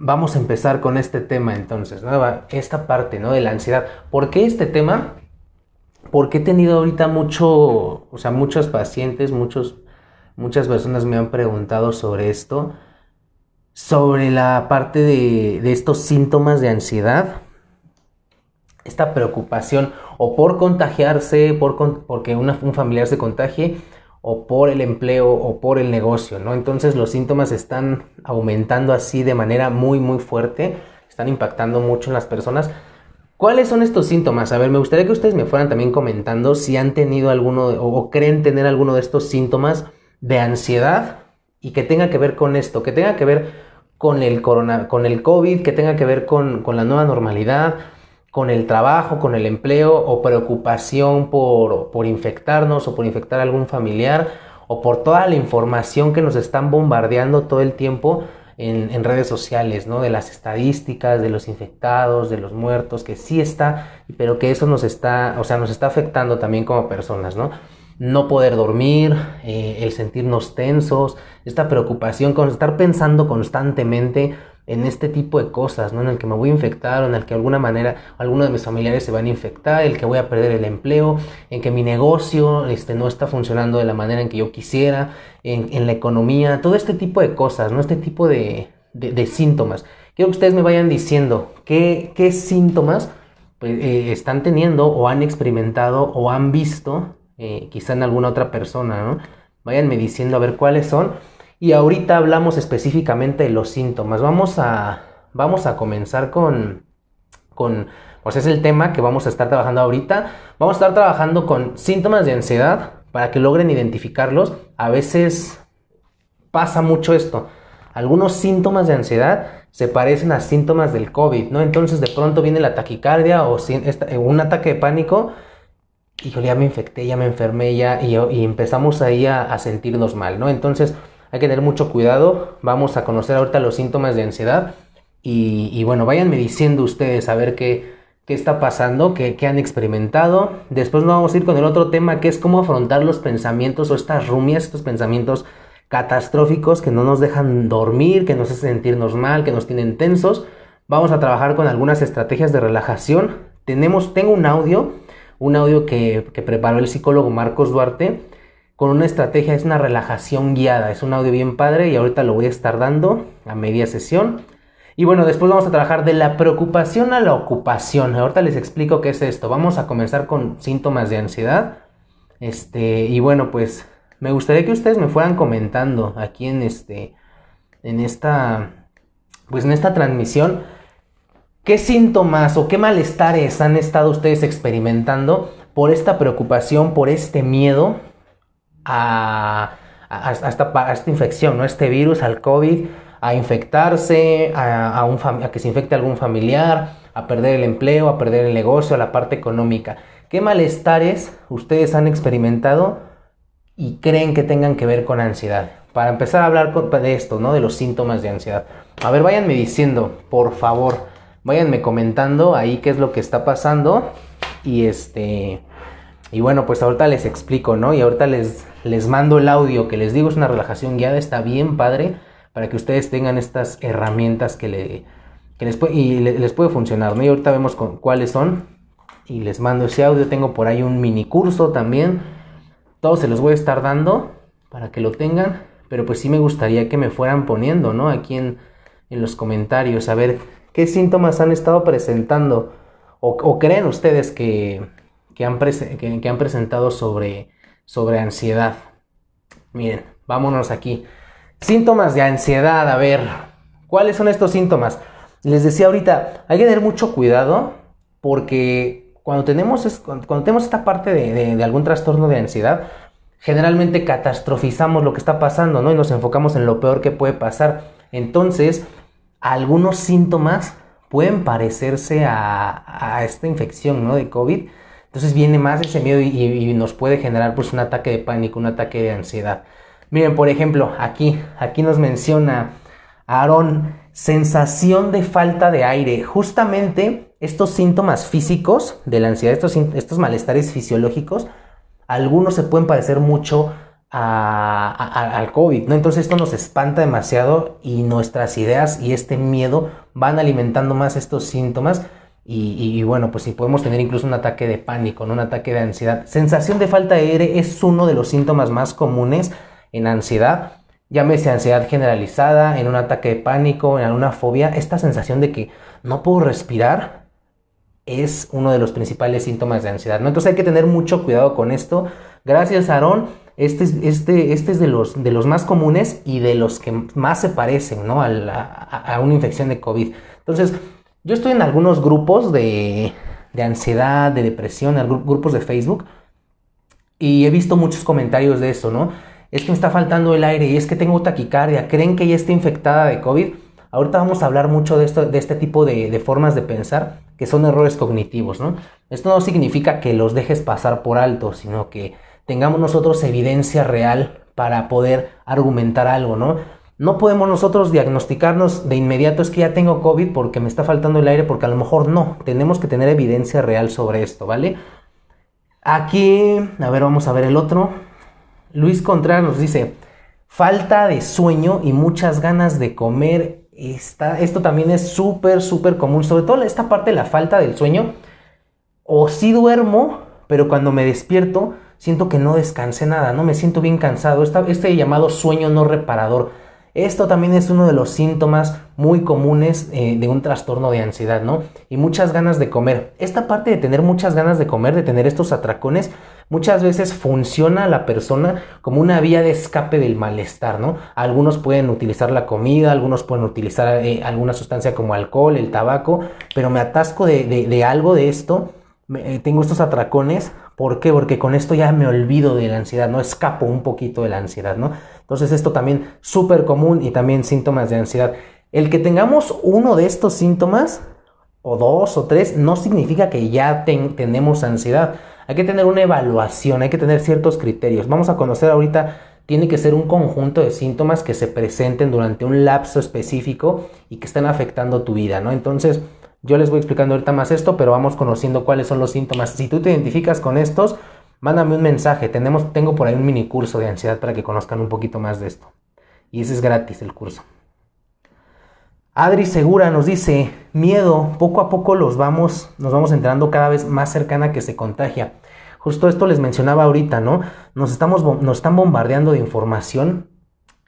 vamos a empezar con este tema entonces, ¿no? esta parte ¿no? de la ansiedad. ¿Por qué este tema? Porque he tenido ahorita mucho, o sea, muchos pacientes, muchos, muchas personas me han preguntado sobre esto, sobre la parte de, de estos síntomas de ansiedad, esta preocupación o por contagiarse, por, porque un familiar se contagie, o por el empleo o por el negocio, ¿no? Entonces los síntomas están aumentando así de manera muy muy fuerte, están impactando mucho en las personas. ¿Cuáles son estos síntomas? A ver, me gustaría que ustedes me fueran también comentando si han tenido alguno o, creen tener alguno de estos síntomas de ansiedad y que tenga que ver con esto, que tenga que ver con el corona, con el COVID, que tenga que ver con, con la nueva normalidad, con el trabajo, con el empleo o preocupación por, por, infectarnos o por infectar a algún familiar o por toda la información que nos están bombardeando todo el tiempo en, en, redes sociales, ¿no? De las estadísticas, de los infectados, de los muertos, que sí está, pero que eso nos está, o sea, nos está afectando también como personas, ¿no? No poder dormir, eh, el sentirnos tensos, esta preocupación con estar pensando constantemente en este tipo de cosas, ¿no? En el que me voy a infectar o en el que de alguna manera alguno de mis familiares se van a infectar, el que voy a perder el empleo, en que mi negocio este, no está funcionando de la manera en que yo quisiera, en, la economía, todo este tipo de cosas, ¿no? Este tipo de, síntomas. Quiero que ustedes me vayan diciendo qué, qué síntomas pues, eh, están teniendo o han experimentado o han visto eh, quizá en alguna otra persona, ¿no? Váyanme diciendo a ver cuáles son y ahorita hablamos específicamente de los síntomas. Vamos a, vamos a comenzar con, con, pues es el tema que vamos a estar trabajando ahorita. Vamos a estar trabajando con síntomas de ansiedad para que logren identificarlos. A veces pasa mucho esto. Algunos síntomas de ansiedad se parecen a síntomas del COVID, ¿no? Entonces de pronto viene la taquicardia o un ataque de pánico yo ya me infecté, ya me enfermé, ya y, y empezamos ahí a sentirnos mal, ¿no? Entonces hay que tener mucho cuidado. Vamos a conocer ahorita los síntomas de ansiedad. Y, bueno, váyanme diciendo ustedes a ver qué, qué está pasando, qué, qué, han experimentado. Después nos vamos a ir con el otro tema que es cómo afrontar los pensamientos o estas rumias, estos pensamientos catastróficos que no nos dejan dormir, que nos hacen sentirnos mal, que nos tienen tensos. Vamos a trabajar con algunas estrategias de relajación. Tenemos, tengo un audio, un audio que, que preparó el psicólogo Marcos Duarte con una estrategia, es una relajación guiada, es un audio bien padre y ahorita lo voy a estar dando a media sesión. Y bueno, después vamos a trabajar de la preocupación a la ocupación. Ahorita les explico qué es esto. Vamos a comenzar con síntomas de ansiedad. Este, y bueno, pues me gustaría que ustedes me fueran comentando aquí en este en esta pues en esta transmisión qué síntomas o qué malestares han estado ustedes experimentando por esta preocupación, por este miedo a, esta, infección, ¿no? este virus, al COVID, a infectarse, a, un a que se infecte algún familiar, a perder el empleo, a perder el negocio, a la parte económica. ¿Qué malestares ustedes han experimentado y creen que tengan que ver con ansiedad? Para empezar a hablar de esto, ¿no? De los síntomas de ansiedad. A ver, váyanme diciendo, por favor, váyanme comentando ahí qué es lo que está pasando y este y bueno, pues ahorita les explico, ¿no? Y ahorita les, les mando el audio que les digo, es una relajación guiada, está bien padre, para que ustedes tengan estas herramientas que, le, que les, puede, y les puede funcionar, ¿no? Y ahorita vemos con, cuáles son y les mando ese audio, tengo por ahí un mini curso también, todos se los voy a estar dando para que lo tengan, pero pues sí me gustaría que me fueran poniendo, ¿no? Aquí en, en los comentarios, a ver qué síntomas han estado presentando o creen ustedes que que han, que, han presentado sobre, sobre ansiedad. Miren, vámonos aquí. Síntomas de ansiedad, a ver, ¿cuáles son estos síntomas? Les decía ahorita, hay que tener mucho cuidado porque cuando tenemos, cuando, tenemos esta parte de, algún trastorno de ansiedad, generalmente catastrofizamos lo que está pasando, ¿no? Y nos enfocamos en lo peor que puede pasar. Entonces, algunos síntomas pueden parecerse a, a esta infección, ¿no? De COVID, entonces viene más ese miedo y, nos puede generar pues un ataque de pánico, un ataque de ansiedad. Miren, por ejemplo, aquí, aquí nos menciona Aarón, sensación de falta de aire. Justamente estos síntomas físicos de la ansiedad, estos, estos malestares fisiológicos, algunos se pueden parecer mucho al COVID, ¿no? Entonces esto nos espanta demasiado y nuestras ideas y este miedo van alimentando más estos síntomas y, bueno, pues si podemos tener incluso un ataque de pánico, ¿no? un ataque de ansiedad. Sensación de falta de aire es uno de los síntomas más comunes en ansiedad. Llámese ansiedad generalizada, en un ataque de pánico, en una fobia. Esta sensación de que no puedo respirar es uno de los principales síntomas de ansiedad. Entonces hay que tener mucho cuidado con esto. Gracias, Aarón. Este, este, este es de los, de los más comunes y de los que más se parecen ¿no? a, a una infección de COVID. Entonces, yo estoy en algunos grupos de, de ansiedad, de depresión, en grupos de Facebook, y he visto muchos comentarios de eso, ¿no? Es que me está faltando el aire y es que tengo taquicardia, creen que ya está infectada de COVID. Ahorita vamos a hablar mucho de, esto, de este tipo de, de formas de pensar que son errores cognitivos, ¿no? Esto no significa que los dejes pasar por alto, sino que tengamos nosotros evidencia real para poder argumentar algo, ¿no? No podemos nosotros diagnosticarnos de inmediato es que ya tengo COVID porque me está faltando el aire, porque a lo mejor no. Tenemos que tener evidencia real sobre esto, ¿vale? Aquí, a ver, vamos a ver el otro. Luis Contreras nos dice, falta de sueño y muchas ganas de comer. esto también es súper, súper común, sobre todo esta parte de la falta del sueño. O sí duermo, pero cuando me despierto siento que no descansé nada, no me siento bien cansado. este llamado sueño no reparador. Esto también es uno de los síntomas muy comunes eh, de un trastorno de ansiedad, ¿no? Y muchas ganas de comer. Esta parte de tener muchas ganas de comer, de tener estos atracones, muchas veces funciona a la persona como una vía de escape del malestar, ¿no? Algunos pueden utilizar la comida, algunos pueden utilizar eh, alguna sustancia como alcohol, el tabaco, pero me atasco de, algo de esto, eh, tengo estos atracones, ¿por qué? Porque con esto ya me olvido de la ansiedad, ¿no? Escapo un poquito de la ansiedad, ¿no? Entonces esto también súper común y también síntomas de ansiedad. El que tengamos uno de estos síntomas, o dos o tres, no significa que ya tenemos ansiedad. Hay que tener una evaluación, hay que tener ciertos criterios. Vamos a conocer ahorita, tiene que ser un conjunto de síntomas que se presenten durante un lapso específico y que estén afectando tu vida, ¿no? Entonces, yo les voy explicando ahorita más esto, pero vamos conociendo cuáles son los síntomas. Si tú te identificas con estos, mándame un mensaje. Tenemos, tengo por ahí un mini curso de ansiedad para que conozcan un poquito más de esto. Y ese es gratis el curso. Adri Segura nos dice, miedo, poco a poco los vamos, nos vamos enterando cada vez más cercana que se contagia. Justo esto les mencionaba ahorita, ¿no? Nos, estamos, nos están bombardeando de información,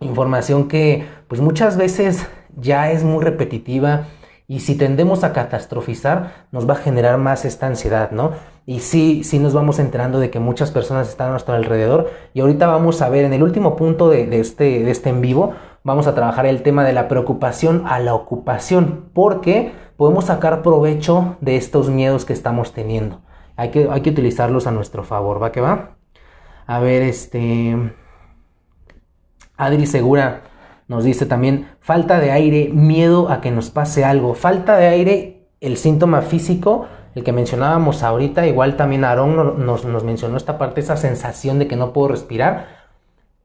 información que pues muchas veces ya es muy repetitiva y si tendemos a catastrofizar nos va a generar más esta ansiedad, ¿no? Y sí, sí nos vamos enterando de que muchas personas están a nuestro alrededor. Y ahorita vamos a ver, en el último punto de, este, de este en vivo, vamos a trabajar el tema de la preocupación a la ocupación. Porque podemos sacar provecho de estos miedos que estamos teniendo. Hay que, hay que utilizarlos a nuestro favor, ¿va que va? A ver, este... Adri Segura nos dice también, falta de aire, miedo a que nos pase algo. Falta de aire, el síntoma físico el que mencionábamos ahorita, igual también Aarón nos, mencionó esta parte, esa sensación de que no puedo respirar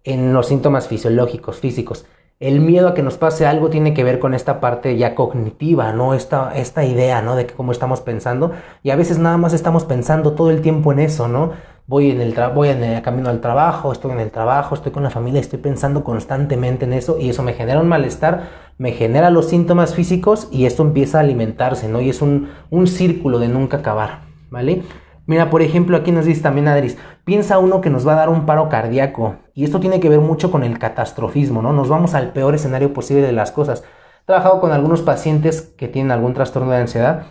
en los síntomas fisiológicos, físicos. El miedo a que nos pase algo tiene que ver con esta parte ya cognitiva, ¿no? Esta, esta idea, ¿no? De cómo estamos pensando. Y a veces nada más estamos pensando todo el tiempo en eso, ¿no? Voy en el, voy camino al trabajo, estoy en el trabajo, estoy con la familia, estoy pensando constantemente en eso y eso me genera un malestar me genera los síntomas físicos y esto empieza a alimentarse, ¿no? Y es un, un círculo de nunca acabar, ¿vale? Mira, por ejemplo, aquí nos dice también Adris, piensa uno que nos va a dar un paro cardíaco y esto tiene que ver mucho con el catastrofismo, ¿no? Nos vamos al peor escenario posible de las cosas. He trabajado con algunos pacientes que tienen algún trastorno de ansiedad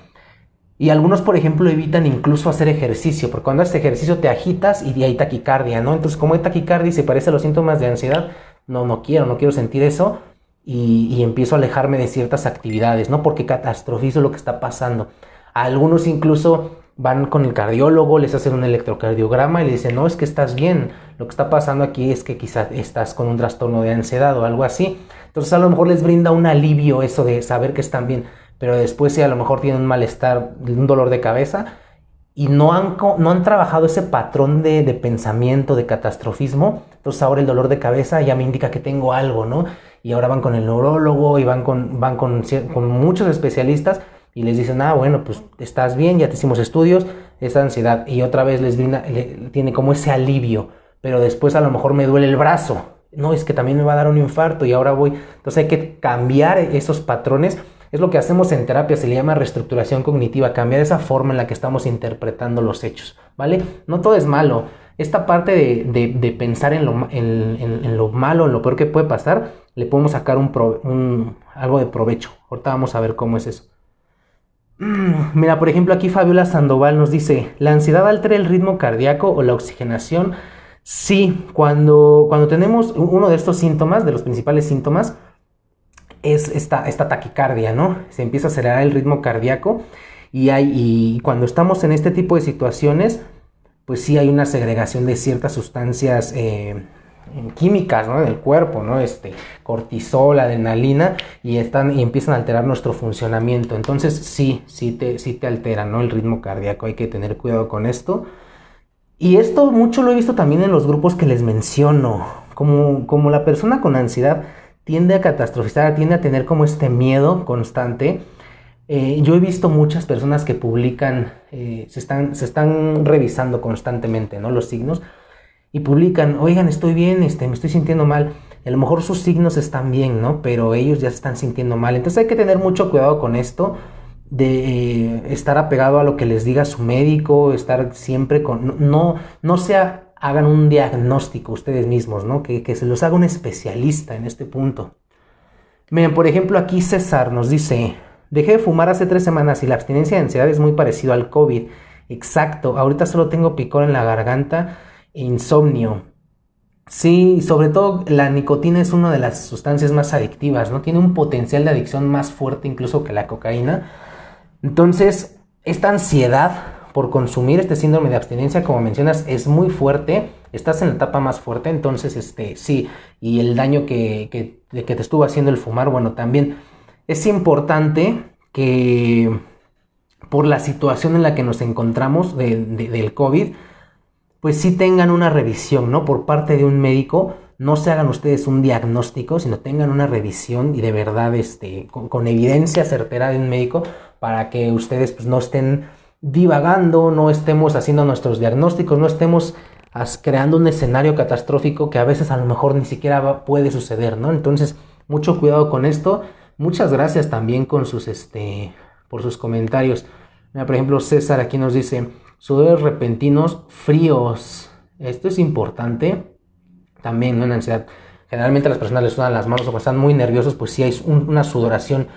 y algunos, por ejemplo, evitan incluso hacer ejercicio, porque cuando haces ejercicio te agitas y hay taquicardia, ¿no? Entonces, como hay taquicardia y se parece a los síntomas de ansiedad, no, no quiero, no quiero sentir eso y, empiezo a alejarme de ciertas actividades, ¿no? Porque catastrofizo lo que está pasando. algunos incluso van con el cardiólogo, les hacen un electrocardiograma y le dicen, no, es que estás bien, lo que está pasando aquí es que quizás estás con un trastorno de ansiedad o algo así. Entonces a lo mejor les brinda un alivio eso de saber que están bien, pero después si a lo mejor tienen un malestar, un dolor de cabeza y no han, no han trabajado ese patrón de, de pensamiento, de catastrofismo, entonces ahora el dolor de cabeza ya me indica que tengo algo, ¿no? y ahora van con el neurólogo y van con, van con, con muchos especialistas y les dicen, ah, bueno, pues estás bien, ya te hicimos estudios, esa ansiedad, y otra vez les brinda, tiene como ese alivio, pero después a lo mejor me duele el brazo. No, es que también me va a dar un infarto y ahora voy. Entonces hay que cambiar esos patrones. Es lo que hacemos en terapia, se le llama reestructuración cognitiva, cambiar esa forma en la que estamos interpretando los hechos, ¿vale? No todo es malo. Esta parte de, pensar en lo, en, lo, malo, en lo peor que puede pasar, le podemos sacar un, algo de provecho. Ahorita vamos a ver cómo es eso. Mm, mira, por ejemplo, aquí Fabiola Sandoval nos dice, ¿la ansiedad altera el ritmo cardíaco o la oxigenación? Sí, cuando, cuando tenemos uno de estos síntomas, de los principales síntomas, es esta, esta taquicardia, ¿no? Se empieza a acelerar el ritmo cardíaco y, hay, y cuando estamos en este tipo de situaciones, pues sí hay una segregación de ciertas sustancias eh, químicas ¿no? del cuerpo, ¿no? Este, cortisol, adrenalina, y, están, y empiezan a alterar nuestro funcionamiento. Entonces sí, sí te, sí te altera ¿no? el ritmo cardíaco, hay que tener cuidado con esto. Y esto mucho lo he visto también en los grupos que les menciono, como, como la persona con ansiedad tiende a catastrofizar, tiende a tener como este miedo constante. Eh, yo he visto muchas personas que publican, eh, se, están, se están revisando constantemente ¿no? los signos y publican, oigan, estoy bien, este, me estoy sintiendo mal. A lo mejor sus signos están bien, ¿no? Pero ellos ya se están sintiendo mal. Entonces hay que tener mucho cuidado con esto de eh, estar apegado a lo que les diga su médico, estar siempre con... No, no sea, hagan un diagnóstico ustedes mismos, ¿no? Que, se los haga un especialista en este punto. Miren, por ejemplo, aquí César nos dice, dejé de fumar hace tres semanas y la abstinencia de ansiedad es muy parecido al COVID. Exacto, ahorita solo tengo picor en la garganta insomnio. Sí, sobre todo la nicotina es una de las sustancias más adictivas, ¿no? Tiene un potencial de adicción más fuerte incluso que la cocaína. Entonces, esta ansiedad por consumir este síndrome de abstinencia, como mencionas, es muy fuerte. Estás en la etapa más fuerte, entonces, este, sí, y el daño que, que, te estuvo haciendo el fumar, bueno, también es importante que por la situación en la que nos encontramos del COVID, pues sí tengan una revisión, ¿no? Por parte de un médico, no se hagan ustedes un diagnóstico, sino tengan una revisión y de verdad, este, con, evidencia certera de un médico para que ustedes pues, no estén divagando, no estemos haciendo nuestros diagnósticos, no estemos creando un escenario catastrófico que a veces a lo mejor ni siquiera puede suceder, ¿no? Entonces, mucho cuidado con esto. Muchas gracias también con sus, este, por sus comentarios. Mira, por ejemplo, César aquí nos dice, sudores repentinos fríos. Esto es importante también, ¿no? En ansiedad. Generalmente a las personas les sudan las manos o cuando están muy nerviosos, pues sí hay una sudoración,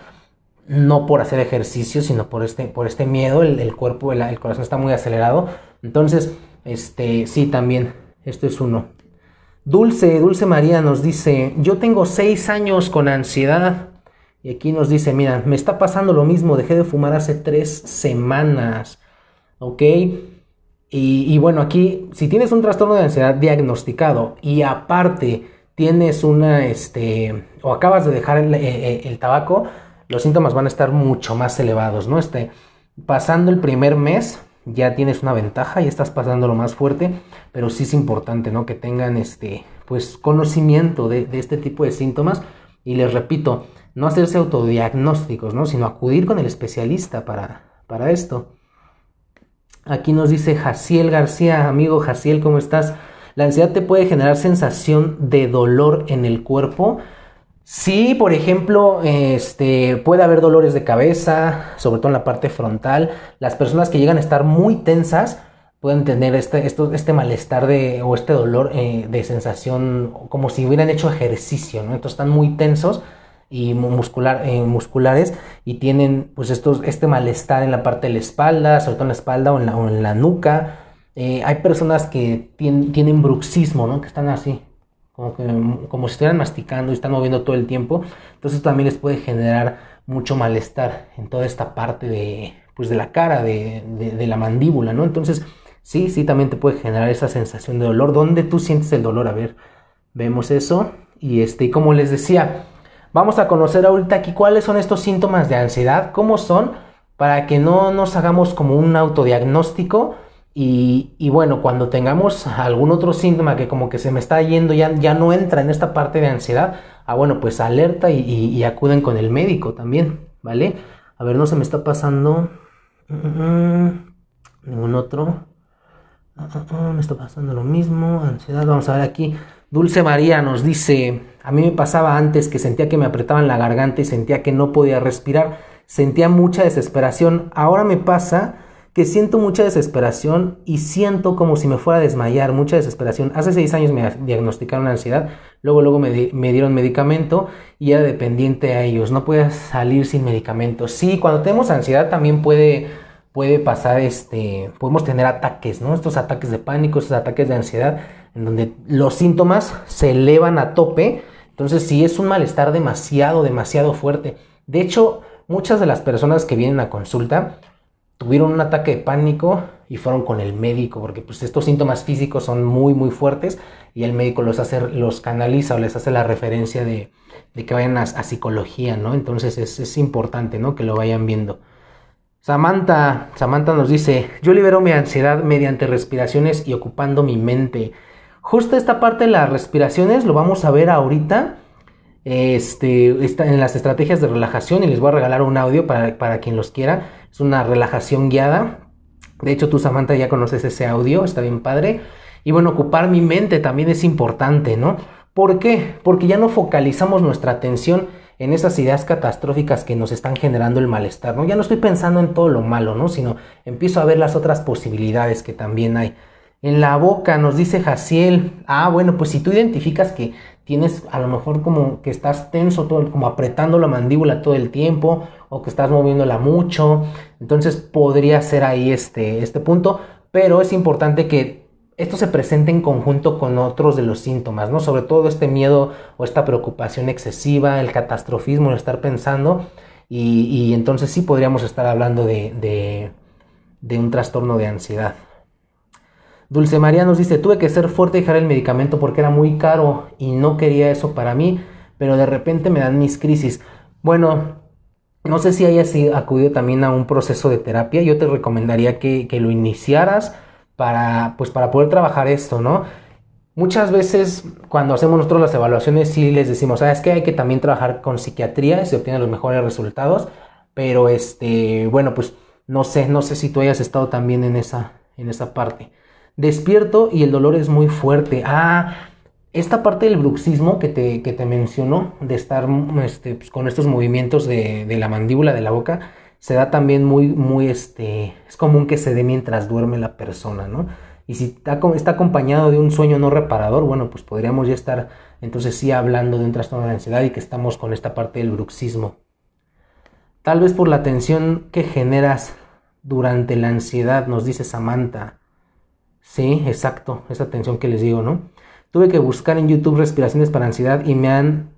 no por hacer ejercicio, sino por este, por este miedo, el, cuerpo, el, el, corazón está muy acelerado. Entonces, este, sí, también, esto es uno. Dulce, Dulce María nos dice, yo tengo seis años con ansiedad. Y aquí nos dice, mira, me está pasando lo mismo, dejé de fumar hace tres semanas. ¿ok? Y, bueno, aquí, si tienes un trastorno de ansiedad diagnosticado y aparte tienes una, este, o acabas de dejar el, eh, eh, tabaco, los síntomas van a estar mucho más elevados, ¿no? Este, pasando el primer mes, ya tienes una ventaja, y estás pasando lo más fuerte, pero sí es importante, ¿no? Que tengan, este, pues, conocimiento de, este tipo de síntomas. Y les repito, no hacerse autodiagnósticos, ¿no? Sino acudir con el especialista para, para esto. Aquí nos dice Jaciel García, amigo Jaciel, ¿cómo estás? La ansiedad te puede generar sensación de dolor en el cuerpo. Sí, por ejemplo, este, puede haber dolores de cabeza, sobre todo en la parte frontal. Las personas que llegan a estar muy tensas pueden tener este, este malestar de, o este dolor eh, de sensación como si hubieran hecho ejercicio, ¿no? Entonces están muy tensos y eh, musculares y tienen pues estos, este malestar en la parte de la espalda, sobre todo en la espalda o en la, o en la nuca. Eh, hay personas que tienen, tienen, bruxismo, ¿no? Que están así, como, que, como si estuvieran masticando y están moviendo todo el tiempo. Entonces también les puede generar mucho malestar en toda esta parte de, pues, de la cara, de, de, la mandíbula, ¿no? Entonces, sí, sí, también te puede generar esa sensación de dolor. ¿Dónde tú sientes el dolor? A ver, vemos eso. Y este, como les decía, Vamos a conocer ahorita aquí cuáles son estos síntomas de ansiedad, cómo son, para que no nos hagamos como un autodiagnóstico. Y, bueno, cuando tengamos algún otro síntoma que como que se me está yendo, ya, ya no entra en esta parte de ansiedad, ah, bueno, pues alerta y, acuden con el médico también, ¿vale? A ver, no se me está pasando ningún otro. me está pasando lo mismo, ansiedad, vamos a ver aquí. Dulce María nos dice, a mí me pasaba antes que sentía que me apretaban la garganta y sentía que no podía respirar, sentía mucha desesperación, ahora me pasa siento mucha desesperación y siento como si me fuera a desmayar, mucha desesperación. Hace seis años me diagnosticaron ansiedad, luego, luego me, dieron medicamento y era dependiente a ellos, no podía salir sin medicamento. Sí, cuando tenemos ansiedad también puede, puede pasar, este, podemos tener ataques, ¿no? Estos ataques de pánico, estos ataques de ansiedad, en donde los síntomas se elevan a tope. Entonces, sí es un malestar demasiado, demasiado fuerte. De hecho, muchas de las personas que vienen a consulta, tuvieron un ataque de pánico y fueron con el médico, porque pues estos síntomas físicos son muy, muy fuertes y el médico los, hace, los canaliza o les hace la referencia de, que vayan a, psicología, ¿no? Entonces es, importante, ¿no? Que lo vayan viendo. Samantha, Samantha nos dice, yo libero mi ansiedad mediante respiraciones y ocupando mi mente. Justo esta parte de las respiraciones lo vamos a ver ahorita este, está en las estrategias de relajación y les voy a regalar un audio para, para quien los quiera. Es una relajación guiada. De hecho, tú, Samantha, ya conoces ese audio, está bien padre. Y bueno, ocupar mi mente también es importante, ¿no? ¿Por qué? Porque ya no focalizamos nuestra atención en esas ideas catastróficas que nos están generando el malestar, ¿no? Ya no estoy pensando en todo lo malo, ¿no? Sino empiezo a ver las otras posibilidades que también hay. En la boca nos dice Jaciel, ah, bueno, pues si tú identificas que tienes a lo mejor como que estás tenso, todo, como apretando la mandíbula todo el tiempo o que estás moviéndola mucho. Entonces podría ser ahí este, este punto, pero es importante que esto se presente en conjunto con otros de los síntomas, ¿no? Sobre todo este miedo o esta preocupación excesiva, el catastrofismo, el estar pensando. Y, entonces sí podríamos estar hablando de un trastorno de ansiedad. Dulce María nos dice, tuve que ser fuerte y dejar el medicamento porque era muy caro y no quería eso para mí, pero de repente me dan mis crisis. Bueno, no sé si hayas acudido también a un proceso de terapia, yo te recomendaría que, lo iniciaras para, pues, para poder trabajar esto, ¿no? Muchas veces cuando hacemos nosotros las evaluaciones sí les decimos, sabes que hay que también trabajar con psiquiatría, se obtienen los mejores resultados, pero este, bueno, pues no sé, no sé si tú hayas estado también en esa, en esa parte. Despierto y el dolor es muy fuerte. Ah, esta parte del bruxismo que te, que te menciono, de estar este, pues, con estos movimientos de, la mandíbula, de la boca, se da también muy, muy, este, es común que se dé mientras duerme la persona, ¿no? Y si está, está acompañado de un sueño no reparador, bueno, pues podríamos ya estar entonces sí hablando de un trastorno de ansiedad y que estamos con esta parte del bruxismo. Tal vez por la tensión que generas durante la ansiedad, nos dice Samantha. Sí, exacto, esa tensión que les digo, ¿no? Tuve que buscar en YouTube respiraciones para ansiedad y me han,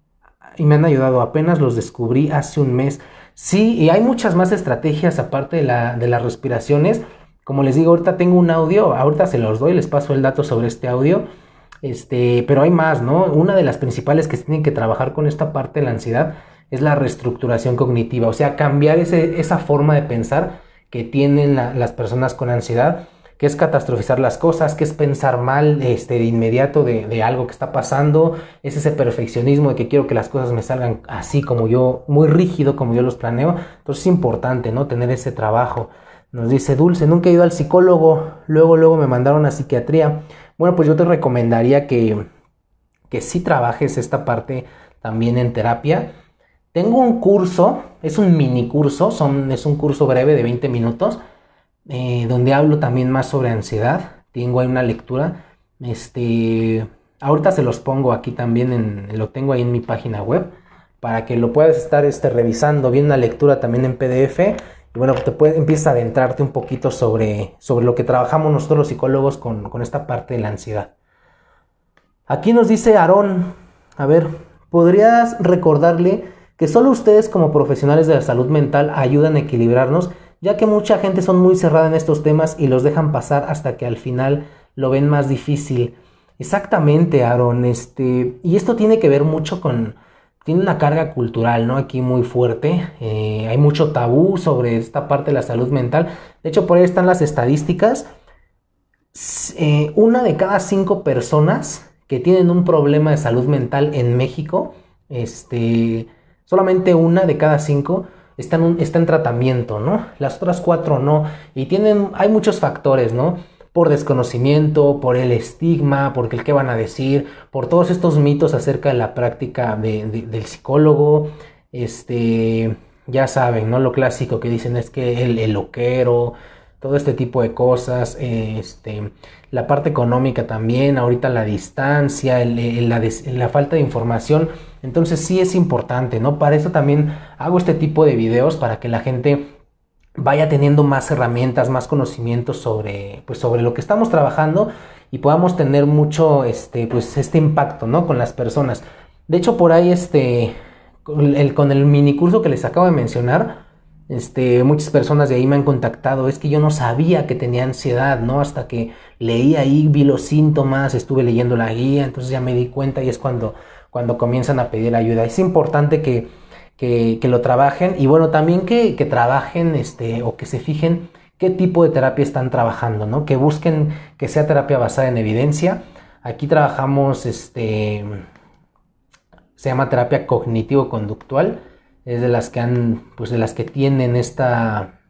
y me han ayudado. Apenas los descubrí hace un mes. Sí, y hay muchas más estrategias aparte de, la, de las respiraciones. Como les digo, ahorita tengo un audio, ahorita se los doy, les paso el dato sobre este audio. Este, pero hay más, ¿no? Una de las principales que tienen que trabajar con esta parte de la ansiedad es la reestructuración cognitiva, o sea, cambiar ese, esa forma de pensar que tienen las personas con ansiedad que es catastrofizar las cosas, que es pensar mal este, de inmediato de, algo que está pasando, es ese perfeccionismo de que quiero que las cosas me salgan así como yo, muy rígido como yo los planeo. Entonces es importante, ¿no? Tener ese trabajo. Nos dice Dulce, nunca he ido al psicólogo, luego, luego me mandaron a psiquiatría. Bueno, pues yo te recomendaría que, que sí trabajes esta parte también en terapia. Tengo un curso, es un mini curso, son, es un curso breve de 20 minutos eh, donde hablo también más sobre ansiedad. Tengo ahí una lectura. Este, ahorita se los pongo aquí también, en, lo tengo ahí en mi página web, para que lo puedas estar este, revisando. Viene una lectura también en PDF. Y bueno, te puedes, empiezas a adentrarte un poquito sobre, sobre lo que trabajamos nosotros los psicólogos con, con esta parte de la ansiedad. Aquí nos dice Aarón, a ver, ¿podrías recordarle que solo ustedes como profesionales de la salud mental ayudan a equilibrarnos ya que mucha gente son muy cerrada en estos temas y los dejan pasar hasta que al final lo ven más difícil. Exactamente, Aaron, este, y esto tiene que ver mucho con, tiene una carga cultural, ¿no? Aquí muy fuerte, eh, hay mucho tabú sobre esta parte de la salud mental. De hecho, por ahí están las estadísticas. Eh, una de cada cinco personas que tienen un problema de salud mental en México, este, solamente una de cada cinco está en, está en tratamiento, ¿no? Las otras cuatro no. Y tienen, hay muchos factores, ¿no? por desconocimiento, por el estigma, por el qué van a decir, por todos estos mitos acerca de la práctica del psicólogo, este, ya saben, ¿no? Lo clásico que dicen es que el, el loquero, todo este tipo de cosas, este, la parte económica también, ahorita la distancia, la, falta de información, entonces sí es importante, ¿no? Para eso también hago este tipo de videos para que la gente vaya teniendo más herramientas, más conocimientos sobre, pues, sobre lo que estamos trabajando y podamos tener mucho, este, pues, este impacto, ¿no? Con las personas. De hecho, por ahí, este, con el, con el mini curso que les acabo de mencionar, este, muchas personas de ahí me han contactado, es que yo no sabía que tenía ansiedad, ¿no? Hasta que leí ahí, vi los síntomas, estuve leyendo la guía, entonces ya me di cuenta y es cuando, cuando comienzan a pedir ayuda. Es importante que, que, lo trabajen y bueno, también que, que, trabajen este, o que se fijen qué tipo de terapia están trabajando, ¿no? Que busquen que sea terapia basada en evidencia. Aquí trabajamos, este, se llama terapia cognitivo-conductual es de las que han, pues de las que tienen esta,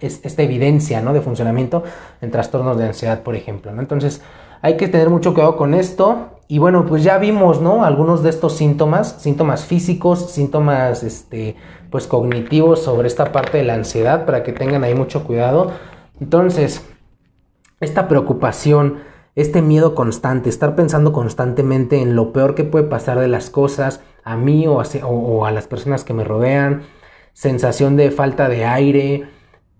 esta evidencia, ¿no? De funcionamiento en trastornos de ansiedad, por ejemplo, ¿no? Entonces, hay que tener mucho cuidado con esto. Y bueno, pues ya vimos, ¿no? Algunos de estos síntomas, síntomas físicos, síntomas, este, pues cognitivos sobre esta parte de la ansiedad, para que tengan ahí mucho cuidado. Entonces, esta preocupación, este miedo constante, estar pensando constantemente en lo peor que puede pasar de las cosas, a mí o a, las personas que me rodean, sensación de falta de aire,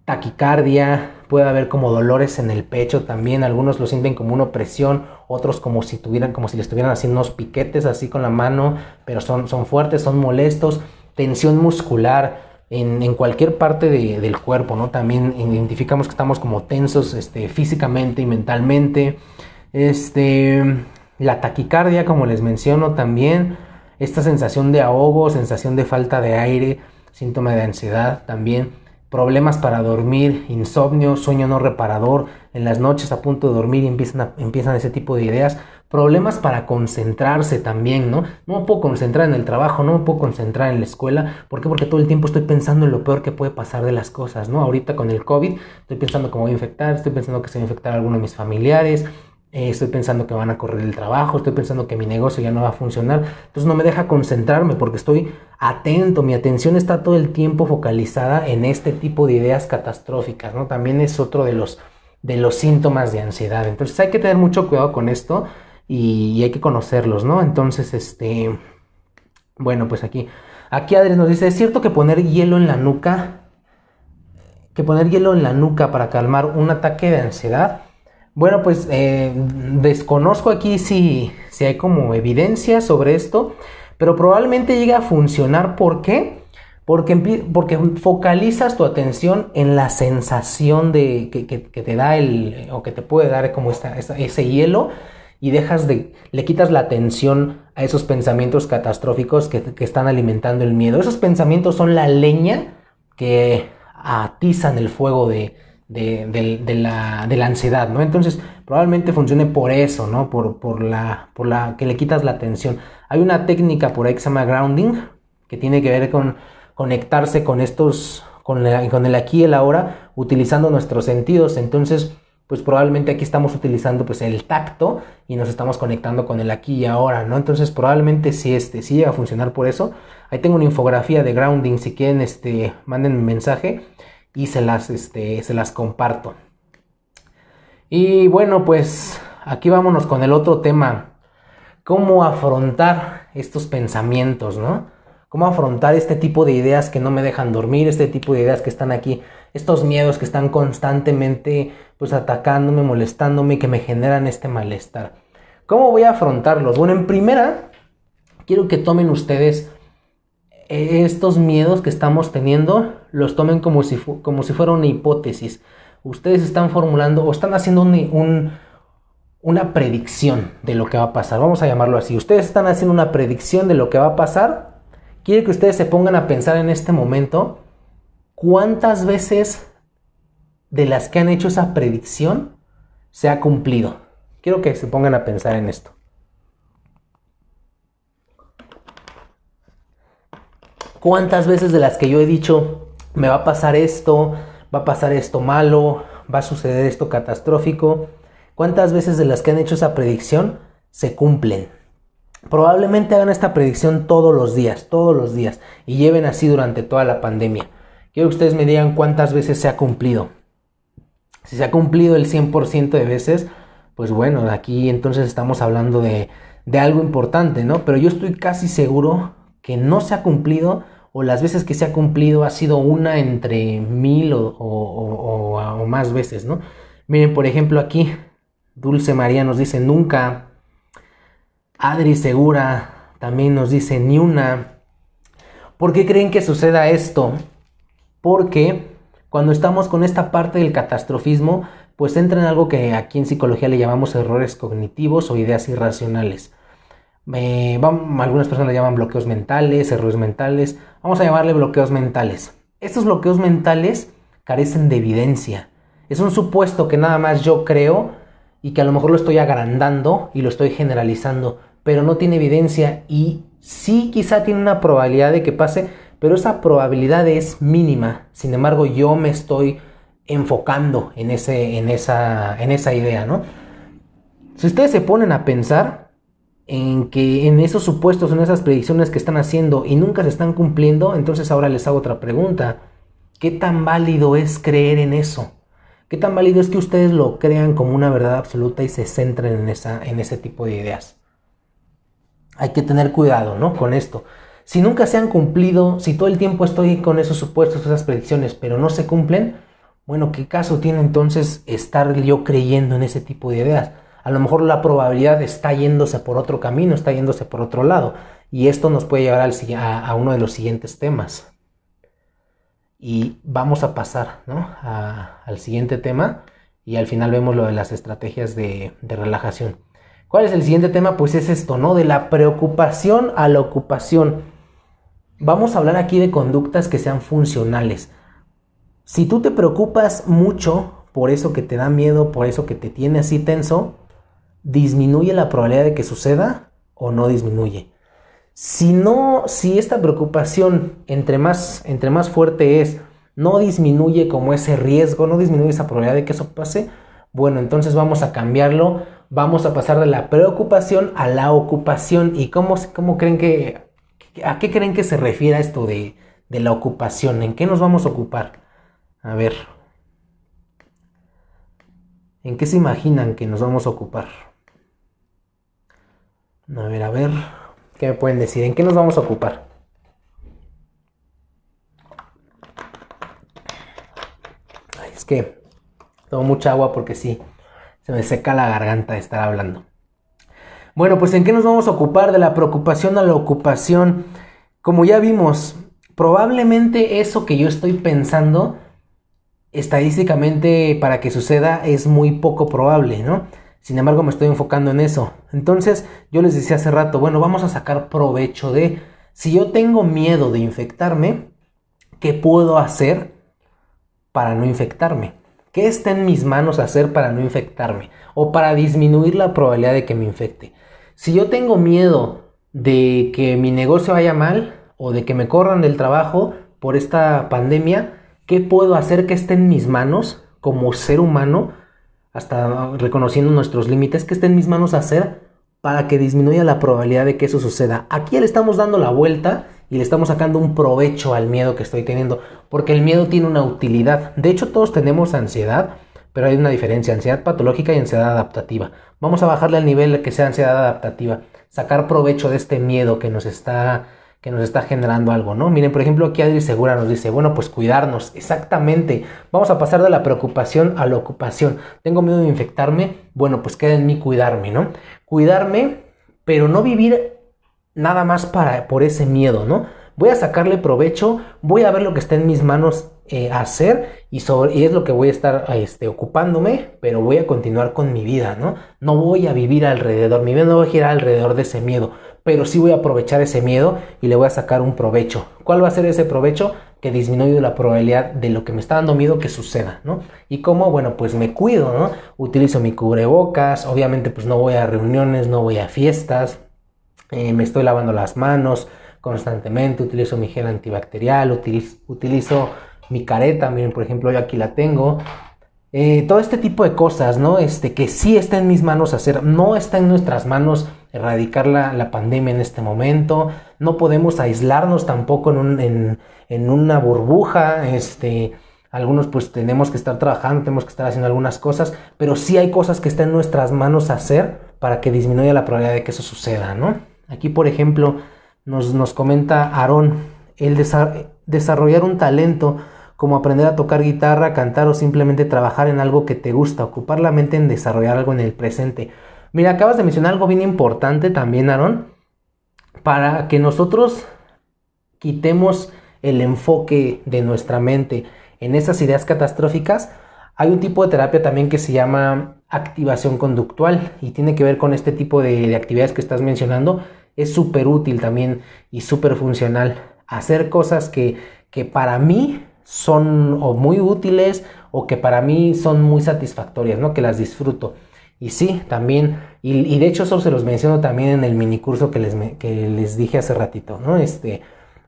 taquicardia, puede haber como dolores en el pecho también, algunos lo sienten como una opresión, otros como si tuvieran, como si les estuvieran haciendo unos piquetes así con la mano, pero son, son fuertes, son molestos, tensión muscular en, cualquier parte del cuerpo, ¿no? También identificamos que estamos como tensos este, físicamente y mentalmente, este, la taquicardia, como les menciono también, esta sensación de ahogo, sensación de falta de aire, síntoma de ansiedad también, problemas para dormir, insomnio, sueño no reparador, en las noches a punto de dormir y empiezan, empiezan ese tipo de ideas, problemas para concentrarse también, ¿no? No me puedo concentrar en el trabajo, no me puedo concentrar en la escuela, ¿por qué? Porque todo el tiempo estoy pensando en lo peor que puede pasar de las cosas, ¿no? Ahorita con el COVID estoy pensando cómo voy a infectar, estoy pensando que se va a infectar a alguno de mis familiares, eh, estoy pensando que van a correr el trabajo, estoy pensando que mi negocio ya no va a funcionar, entonces no me deja concentrarme porque estoy atento, mi atención está todo el tiempo focalizada en este tipo de ideas catastróficas, ¿no? También es otro de los, de los síntomas de ansiedad, entonces hay que tener mucho cuidado con esto y, hay que conocerlos, ¿no? Entonces, este, bueno, pues aquí, aquí nos dice, ¿es cierto que poner hielo en la nuca, que poner hielo en la nuca para calmar un ataque de ansiedad? Bueno, pues eh, desconozco aquí si, si hay como evidencia sobre esto, pero probablemente llegue a funcionar. ¿Por qué? Porque, porque focalizas tu atención en la sensación de, que, te da el, o que te puede dar como ese hielo y dejas de, le quitas la atención a esos pensamientos catastróficos que, que están alimentando el miedo. Esos pensamientos son la leña que atizan el fuego de, de, la, de, la, ansiedad, ¿no? Entonces, probablemente funcione por eso, ¿no? Por, por, la, por la que le quitas la atención. Hay una técnica por ahí que se llama grounding, que tiene que ver con conectarse con estos, con, con el aquí y el ahora, utilizando nuestros sentidos. Entonces, pues probablemente aquí estamos utilizando pues el tacto y nos estamos conectando con el aquí y ahora, ¿no? Entonces probablemente si este si llega a funcionar por eso. Ahí tengo una infografía de grounding, si quieren este manden un mensaje y se las, este, se las comparto. Y bueno, pues aquí vámonos con el otro tema. ¿Cómo afrontar estos pensamientos, no? ¿Cómo afrontar este tipo de ideas que no me dejan dormir, este tipo de ideas que están aquí, estos miedos que están constantemente pues atacándome, molestándome, que me generan este malestar? ¿Cómo voy a afrontarlos? Bueno, en primera, quiero que tomen ustedes estos miedos que estamos teniendo los tomen como si, como si fuera una hipótesis. Ustedes están formulando o están haciendo una predicción de lo que va a pasar. Vamos a llamarlo así. Ustedes están haciendo una predicción de lo que va a pasar. Quiero que ustedes se pongan a pensar en este momento cuántas veces de las que han hecho esa predicción se ha cumplido. Quiero que se pongan a pensar en esto. ¿Cuántas veces de las que yo he dicho, me va a pasar esto, va a pasar esto malo, va a suceder esto catastrófico, ¿cuántas veces de las que han hecho esa predicción se cumplen? Probablemente hagan esta predicción todos los días, todos los días, y lleven así durante toda la pandemia. Quiero que ustedes me digan cuántas veces se ha cumplido. Si se ha cumplido el 100% de veces, pues bueno, aquí entonces estamos hablando de, de algo importante, ¿no? Pero yo estoy casi seguro que no se ha cumplido o las veces que se ha cumplido ha sido una entre mil o, más veces, ¿no? Miren, por ejemplo, aquí Dulce María nos dice nunca, Adri Segura también nos dice ni una. ¿Por qué creen que suceda esto? Porque cuando estamos con esta parte del catastrofismo, pues entra en algo que aquí en psicología le llamamos errores cognitivos o ideas irracionales. Algunas personas le llaman bloqueos mentales, errores mentales. Vamos a llamarle bloqueos mentales. Estos bloqueos mentales carecen de evidencia. Es un supuesto que nada más yo creo y que a lo mejor lo estoy agrandando y lo estoy generalizando, pero no tiene evidencia y sí quizá tiene una probabilidad de que pase, pero esa probabilidad es mínima. Sin embargo, yo me estoy enfocando en, ese, en, esa, en esa idea, ¿no? Si ustedes se ponen a pensar en que en esos supuestos, en esas predicciones que están haciendo y nunca se están cumpliendo, entonces ahora les hago otra pregunta. ¿Qué tan válido es creer en eso? ¿Qué tan válido es que ustedes lo crean como una verdad absoluta y se centren en, esa, en ese tipo de ideas? Hay que tener cuidado, ¿no? Con esto. Si nunca se han cumplido, si todo el tiempo estoy con esos supuestos, esas predicciones, pero no se cumplen, bueno, ¿qué caso tiene entonces estar yo creyendo en ese tipo de ideas? A lo mejor la probabilidad está yéndose por otro camino, está yéndose por otro lado. Y esto nos puede llevar a, uno de los siguientes temas. Y vamos a pasar ¿no? al siguiente tema y al final vemos lo de las estrategias de, de relajación. ¿Cuál es el siguiente tema? Pues es esto, ¿no? De la preocupación a la ocupación. Vamos a hablar aquí de conductas que sean funcionales. Si tú te preocupas mucho por eso que te da miedo, por eso que te tiene así tenso, disminuye la probabilidad de que suceda o no disminuye. Si no, si esta preocupación entre más, entre más fuerte es, no disminuye como ese riesgo, no disminuye esa probabilidad de que eso pase, bueno, entonces vamos a cambiarlo, vamos a pasar de la preocupación a la ocupación. ¿Y cómo, cómo creen que, a qué creen que se refiere esto de, de la ocupación? ¿En qué nos vamos a ocupar? A ver. ¿En qué se imaginan que nos vamos a ocupar? A ver, a ver. ¿Qué me pueden decir? ¿En qué nos vamos a ocupar? Es que tomo mucha agua porque sí, se me seca la garganta de estar hablando. Bueno, pues ¿en qué nos vamos a ocupar? De la preocupación a la ocupación. Como ya vimos, probablemente eso que yo estoy pensando estadísticamente para que suceda es muy poco probable, ¿no? Sin embargo, me estoy enfocando en eso. Entonces, yo les decía hace rato, bueno, vamos a sacar provecho de, si yo tengo miedo de infectarme, ¿qué puedo hacer para no infectarme? ¿Qué está en mis manos hacer para no infectarme? O para disminuir la probabilidad de que me infecte. Si yo tengo miedo de que mi negocio vaya mal o de que me corran del trabajo por esta pandemia, ¿Qué puedo hacer que esté en mis manos como ser humano, hasta reconociendo nuestros límites, que esté en mis manos hacer para que disminuya la probabilidad de que eso suceda? Aquí le estamos dando la vuelta y le estamos sacando un provecho al miedo que estoy teniendo, porque el miedo tiene una utilidad. De hecho, todos tenemos ansiedad, pero hay una diferencia, ansiedad patológica y ansiedad adaptativa. Vamos a bajarle al nivel que sea ansiedad adaptativa, sacar provecho de este miedo que nos está que nos está generando algo, ¿no? Miren, por ejemplo, aquí Adri Segura nos dice, bueno, pues cuidarnos, exactamente. Vamos a pasar de la preocupación a la ocupación. Tengo miedo de infectarme, bueno, pues queda en mí cuidarme, ¿no? Cuidarme, pero no vivir nada más para, por ese miedo, ¿no? Voy a sacarle provecho, voy a ver lo que está en mis manos eh, hacer y, sobre, es lo que voy a estar este, ocupándome, pero voy a continuar con mi vida, ¿no? No voy a vivir alrededor, mi vida no va a girar alrededor de ese miedo pero sí voy a aprovechar ese miedo y le voy a sacar un provecho. ¿Cuál va a ser ese provecho? Que disminuye la probabilidad de lo que me está dando miedo que suceda, ¿no? Y cómo, bueno, pues me cuido, ¿no? Utilizo mi cubrebocas, obviamente pues no voy a reuniones, no voy a fiestas, eh, me estoy lavando las manos constantemente, utilizo mi gel antibacterial, utilizo, mi careta, miren, por ejemplo, yo aquí la tengo, Eh, todo este tipo de cosas, ¿no? Este, que sí está en mis manos hacer, no está en nuestras manos erradicar la, pandemia en este momento, no podemos aislarnos tampoco en, en, una burbuja, este, algunos pues tenemos que estar trabajando, tenemos que estar haciendo algunas cosas, pero sí hay cosas que están en nuestras manos hacer para que disminuya la probabilidad de que eso suceda, ¿no? Aquí, por ejemplo, nos, nos comenta Aarón, el desarrollar un talento como aprender a tocar guitarra, cantar o simplemente trabajar en algo que te gusta, ocupar la mente en desarrollar algo en el presente. Mira, acabas de mencionar algo bien importante también, Aarón, para que nosotros quitemos el enfoque de nuestra mente en esas ideas catastróficas, hay un tipo de terapia también que se llama activación conductual y tiene que ver con este tipo de, actividades que estás mencionando. Es súper útil también y súper funcional. Hacer cosas que, que para mí son o muy útiles o que para mí son muy satisfactorias, ¿no? Que las disfruto. Y sí, también, y, de hecho eso se los menciono también en el mini curso que les, que les dije hace ratito, ¿no? Este,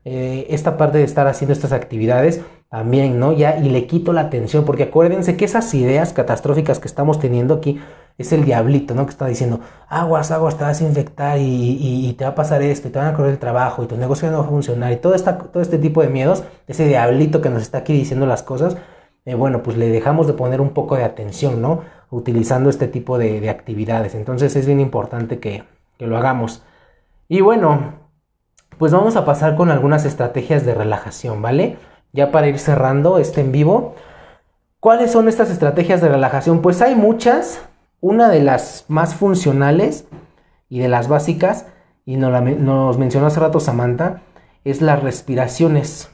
eh, esta parte de estar haciendo estas actividades también, ¿no? Ya, y le quito la atención, porque acuérdense que esas ideas catastróficas que estamos teniendo aquí es el diablito, ¿no? Que está diciendo, aguas, aguas, te vas a infectar y, te va a pasar esto, y te van a correr el trabajo, y tu negocio no va a funcionar, y todo, esta, todo este tipo de miedos, ese diablito que nos está aquí diciendo las cosas, eh, bueno, pues le dejamos de poner un poco de atención, ¿no? Utilizando este tipo de, actividades. Entonces es bien importante que, que lo hagamos. Y bueno, pues vamos a pasar con algunas estrategias de relajación, ¿vale? Ya para ir cerrando este en vivo. ¿Cuáles son estas estrategias de relajación? Pues hay muchas. Una de las más funcionales y de las básicas, y nos, nos mencionó hace rato Samantha, es las respiraciones.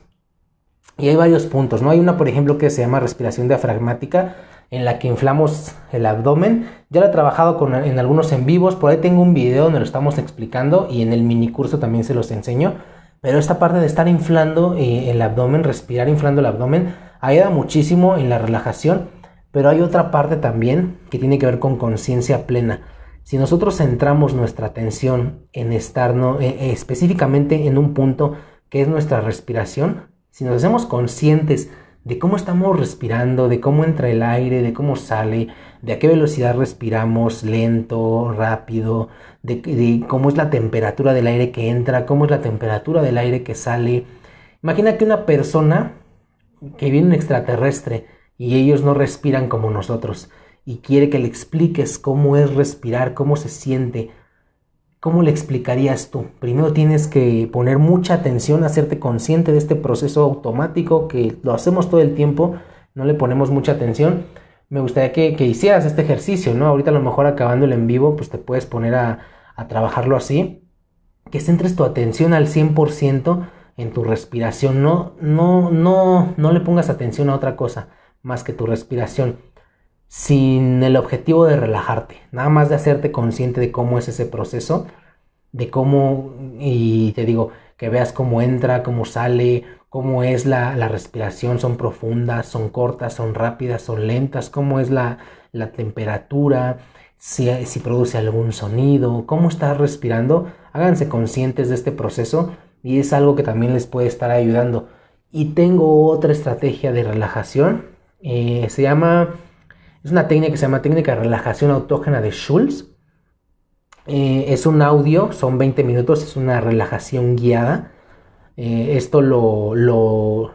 Y hay varios puntos, ¿no? Hay una, por ejemplo, que se llama respiración diafragmática, en la que inflamos el abdomen. Ya lo he trabajado con, en algunos en vivos, por ahí tengo un video donde lo estamos explicando y en el mini curso también se los enseño. Pero esta parte de estar inflando eh, el abdomen, respirar inflando el abdomen, ayuda muchísimo en la relajación. Pero hay otra parte también que tiene que ver con conciencia plena. Si nosotros centramos nuestra atención en estar no, eh, específicamente en un punto que es nuestra respiración, si nos hacemos conscientes de cómo estamos respirando, de cómo entra el aire, de cómo sale, de a qué velocidad respiramos, lento, rápido, de, cómo es la temperatura del aire que entra, cómo es la temperatura del aire que sale. Imagina que una persona que viene un extraterrestre y ellos no respiran como nosotros y quiere que le expliques cómo es respirar, cómo se siente, ¿Cómo le explicarías tú? Primero tienes que poner mucha atención, hacerte consciente de este proceso automático que lo hacemos todo el tiempo, no le ponemos mucha atención. Me gustaría que, hicieras este ejercicio, ¿no? Ahorita a lo mejor acabando el en vivo, pues te puedes poner a, a trabajarlo así. Que centres tu atención al 100% en tu respiración. No, no, no, no le pongas atención a otra cosa más que tu respiración sin el objetivo de relajarte, nada más de hacerte consciente de cómo es ese proceso, de cómo, y te digo, que veas cómo entra, cómo sale, cómo es la, respiración, son profundas, son cortas, son rápidas, son lentas, cómo es la, temperatura, si, si, produce algún sonido, cómo estás respirando, háganse conscientes de este proceso y es algo que también les puede estar ayudando. Y tengo otra estrategia de relajación, eh, se llama es una técnica que se llama técnica de relajación autógena de Schultz. Eh, es un audio, son 20 minutos, es una relajación guiada. Eh, esto lo, lo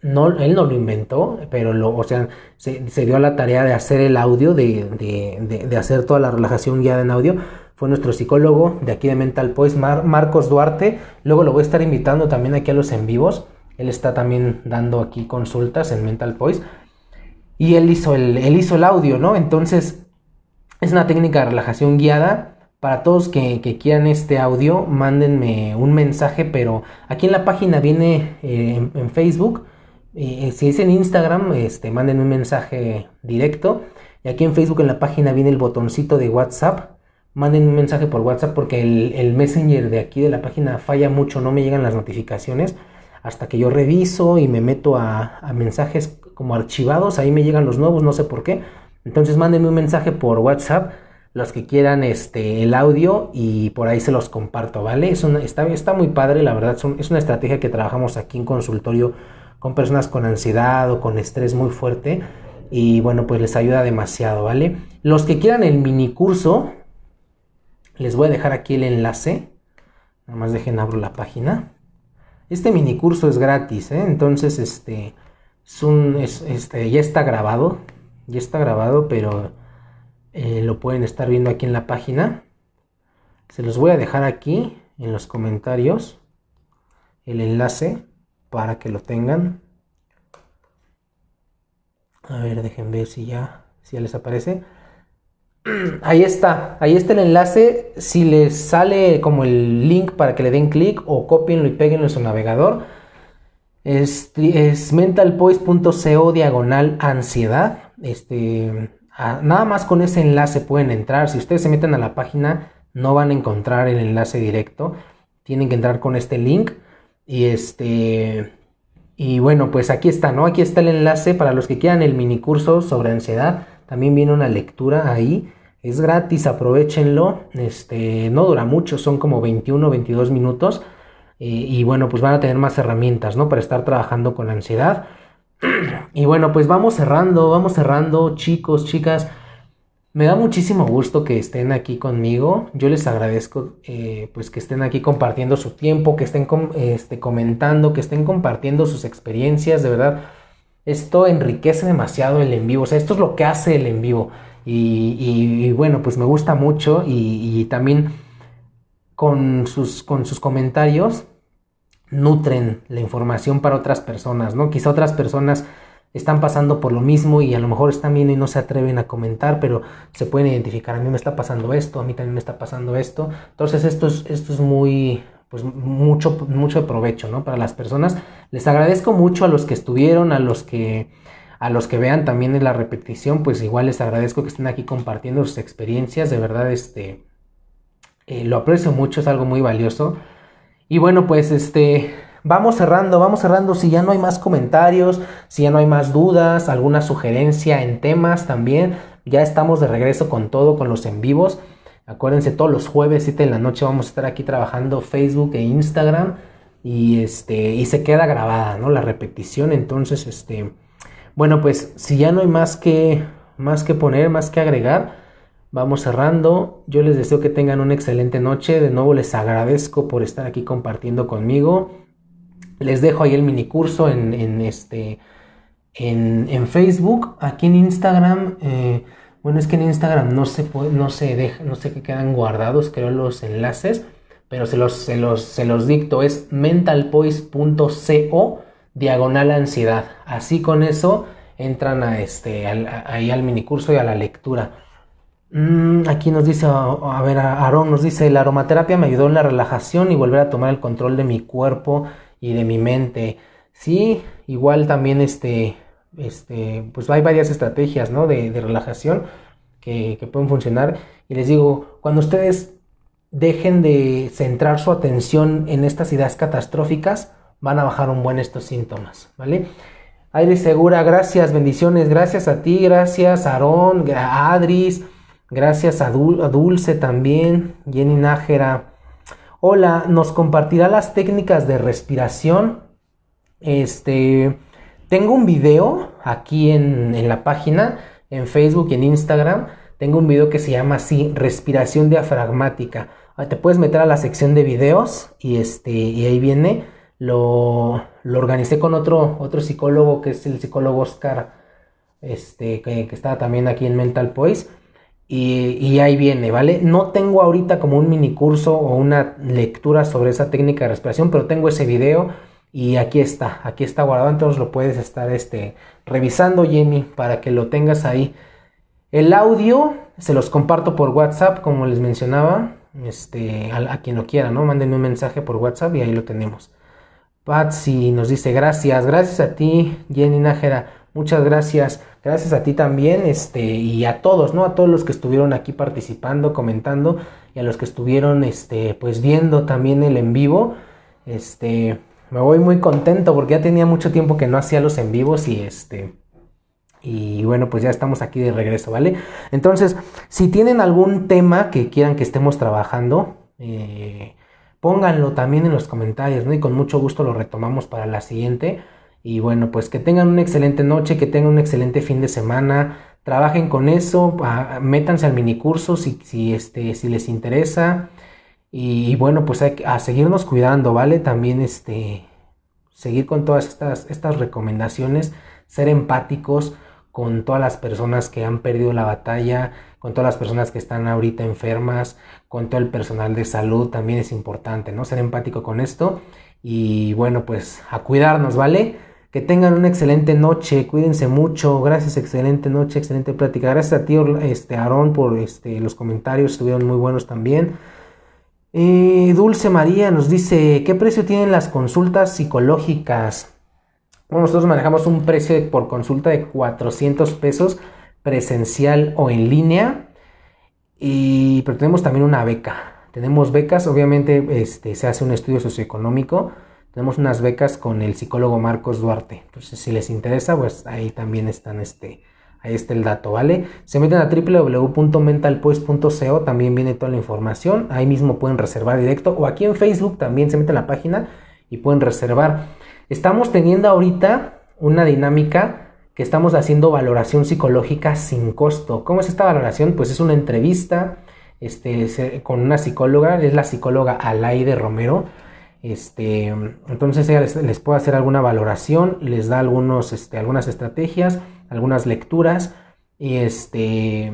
no, él no lo inventó, pero lo, o sea, se, dio a la tarea de hacer el audio, de, hacer toda la relajación guiada en audio. Fue nuestro psicólogo de aquí de Mental Poise, Marcos Duarte. Luego lo voy a estar invitando también aquí a los en vivos. Él está también dando aquí consultas en Mental Poise y él hizo el, hizo el audio, ¿no? Entonces, es una técnica de relajación guiada. Para todos que, quieran este audio, mándenme un mensaje, pero aquí en la página viene eh, en, Facebook. Eh, si es en Instagram, este, manden un mensaje directo. Y aquí en Facebook en la página viene el botoncito de WhatsApp. Manden un mensaje por WhatsApp porque el, Messenger de aquí de la página falla mucho, no me llegan las notificaciones. Hasta que yo reviso y me meto a mensajes como archivados, ahí me llegan los nuevos, no sé por qué. Entonces mándenme un mensaje por WhatsApp, los que quieran este, el audio y por ahí se los comparto, ¿vale? Es está, está muy padre, la verdad, es una estrategia que trabajamos aquí en consultorio con personas con ansiedad o con estrés muy fuerte. y bueno, pues les ayuda demasiado, ¿vale? Los que quieran el mini curso, les voy a dejar aquí el enlace. Nada más dejen abro la página. Este mini curso es gratis, ¿eh? Entonces, este, es un, este, ya está grabado, ya está grabado, pero eh, lo pueden estar viendo aquí en la página. Se los voy a dejar aquí en los comentarios el enlace para que lo tengan. A ver, dejen ver si ya, si ya les aparece. Ahí está, ahí está el enlace. Si les sale como el link para que le den clic o copienlo y peguenlo en su navegador, es, es mentalpoise.co diagonal ansiedad. Este, nada más con ese enlace pueden entrar. Si ustedes se meten a la página, no van a encontrar el enlace directo. Tienen que entrar con este link. Y este. Y bueno, pues aquí está, ¿no? Aquí está el enlace para los que quieran el mini curso sobre ansiedad. También viene una lectura ahí. Es gratis, aprovechenlo. Este, no dura mucho, son como 21 22 minutos. Y bueno, pues van a tener más herramientas, ¿no? Para estar trabajando con ansiedad. Y bueno, pues vamos cerrando, vamos cerrando, chicos, chicas. Me da muchísimo gusto que estén aquí conmigo. Yo les agradezco eh, pues que estén aquí compartiendo su tiempo, que estén este, comentando, que estén compartiendo sus experiencias. De verdad, esto enriquece demasiado el en vivo. O sea, esto es lo que hace el en vivo. Y, bueno, pues me gusta mucho. Y, también con sus, con sus comentarios nutren la información para otras personas, ¿no? Quizá otras personas están pasando por lo mismo y a lo mejor están viendo y no se atreven a comentar, pero se pueden identificar, a mí me está pasando esto, a mí también me está pasando esto. Entonces esto es, esto es muy, pues mucho, mucho provecho, ¿no? Para las personas. Les agradezco mucho a los que estuvieron, a los que, a los que vean también en la repetición, pues igual les agradezco que estén aquí compartiendo sus experiencias, de verdad, este, eh, lo aprecio mucho, es algo muy valioso. Y bueno, pues este, vamos cerrando, vamos cerrando. Si ya no hay más comentarios, si ya no hay más dudas, alguna sugerencia en temas también, ya estamos de regreso con todo, con los en vivos. Acuérdense, todos los jueves, 7 de la noche, vamos a estar aquí trabajando Facebook e Instagram. Y este, y se queda grabada, ¿no? La repetición. Entonces, este, bueno, pues si ya no hay más que, más que poner, más que agregar, vamos cerrando. Yo les deseo que tengan una excelente noche. De nuevo les agradezco por estar aquí compartiendo conmigo. Les dejo ahí el mini curso en, este, en, Facebook. Aquí en Instagram, eh, bueno, es que en Instagram no se, puede, no se deja, no sé qué quedan guardados, creo, los enlaces, pero se los, se los, se los dicto. Es mentalpoise.co diagonal ansiedad. Así con eso entran a este, ahí al mini curso y a la lectura. Mm, aquí nos dice, a ver, Aarón nos dice, la aromaterapia me ayudó en la relajación y volver a tomar el control de mi cuerpo y de mi mente. Sí, igual también este, este, pues hay varias estrategias, ¿no? De, relajación que, pueden funcionar. Y les digo, cuando ustedes dejen de centrar su atención en estas ideas catastróficas, van a bajar un buen estos síntomas, ¿vale? Aire Segura, gracias, bendiciones, gracias a ti, gracias Aarón, Adris, gracias a, Dulce también, Jenny Nájera, Hola, nos compartirá las técnicas de respiración. Este, tengo un video aquí en, la página, en Facebook y en Instagram. Tengo un video que se llama así, respiración diafragmática. Ah, te puedes meter a la sección de videos y este, y ahí viene. Lo, lo organicé con otro, otro psicólogo que es el psicólogo Oscar, este, que, que está también aquí en Mental Poise. Y, ahí viene, ¿vale? No tengo ahorita como un mini curso o una lectura sobre esa técnica de respiración, pero tengo ese video y aquí está, aquí está guardado, entonces lo puedes estar este, revisando, Jamie, para que lo tengas ahí. El audio se los comparto por WhatsApp, como les mencionaba, este, a, quien lo quiera, ¿no? Mándenme un mensaje por WhatsApp y ahí lo tenemos. Patsy nos dice gracias, gracias a ti, Jenny Nájera, muchas gracias. Gracias a ti también, este, y a todos, ¿no? A todos los que estuvieron aquí participando, comentando, y a los que estuvieron, este, pues viendo también el en vivo. Este, me voy muy contento porque ya tenía mucho tiempo que no hacía los en vivos y este, y bueno, pues ya estamos aquí de regreso, ¿vale? Entonces, si tienen algún tema que quieran que estemos trabajando, eh, pónganlo también en los comentarios, ¿no? Y con mucho gusto lo retomamos para la siguiente. Y bueno, pues que tengan una excelente noche, que tengan un excelente fin de semana. Trabajen con eso, métanse al minicurso si, si, este, si les interesa. Y, bueno, pues hay, a seguirnos cuidando, ¿vale? También este, seguir con todas estas, estas recomendaciones, ser empáticos con todas las personas que han perdido la batalla, con todas las personas que están ahorita enfermas, con todo el personal de salud, también es importante, ¿no? Ser empático con esto y bueno, pues a cuidarnos, ¿vale? Que tengan una excelente noche, cuídense mucho, gracias, excelente noche, excelente plática. Gracias a ti, este, Aarón, por este, los comentarios, estuvieron muy buenos también. Eh, Dulce María nos dice, ¿qué precio tienen las consultas psicológicas? Bueno, nosotros manejamos un precio por consulta de 400 pesos presencial o en línea, y, pero tenemos también una beca. Tenemos becas, obviamente este, se hace un estudio socioeconómico, tenemos unas becas con el psicólogo Marcos Duarte. Entonces, si les interesa, pues ahí también están este, Ahí está el dato, ¿vale? Se meten a www.mentalpoise.co, también viene toda la información. Ahí mismo pueden reservar directo. O aquí en Facebook también se meten a la página y pueden reservar. Estamos teniendo ahorita una dinámica que estamos haciendo valoración psicológica sin costo. ¿Cómo es esta valoración? Pues es una entrevista este, con una psicóloga, es la psicóloga Alaide Romero. Este, entonces ella les, puede hacer alguna valoración, les da algunos, este, algunas estrategias algunas lecturas y este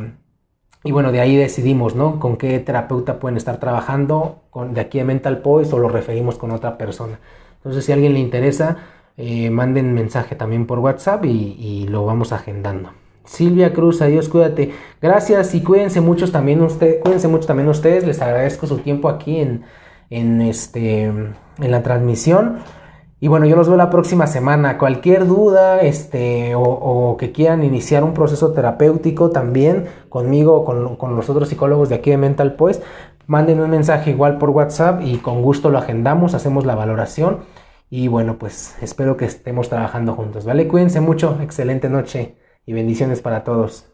y bueno, de ahí decidimos, ¿no? Con qué terapeuta pueden estar trabajando de aquí a Mental Poise o lo referimos con otra persona. Entonces, si a alguien le interesa, eh, manden mensaje también por WhatsApp y, lo vamos agendando. Silvia Cruz, adiós, cuídate. Gracias y cuídense mucho también usted, cuídense mucho también ustedes. Les agradezco su tiempo aquí en, en este en la transmisión. Y bueno, yo los veo la próxima semana. Cualquier duda este, o, que quieran iniciar un proceso terapéutico también conmigo o con, con, los otros psicólogos de aquí de Mental Pues, manden un mensaje igual por WhatsApp y con gusto lo agendamos, hacemos la valoración. Y bueno, pues espero que estemos trabajando juntos, ¿vale? Cuídense mucho, excelente noche y bendiciones para todos.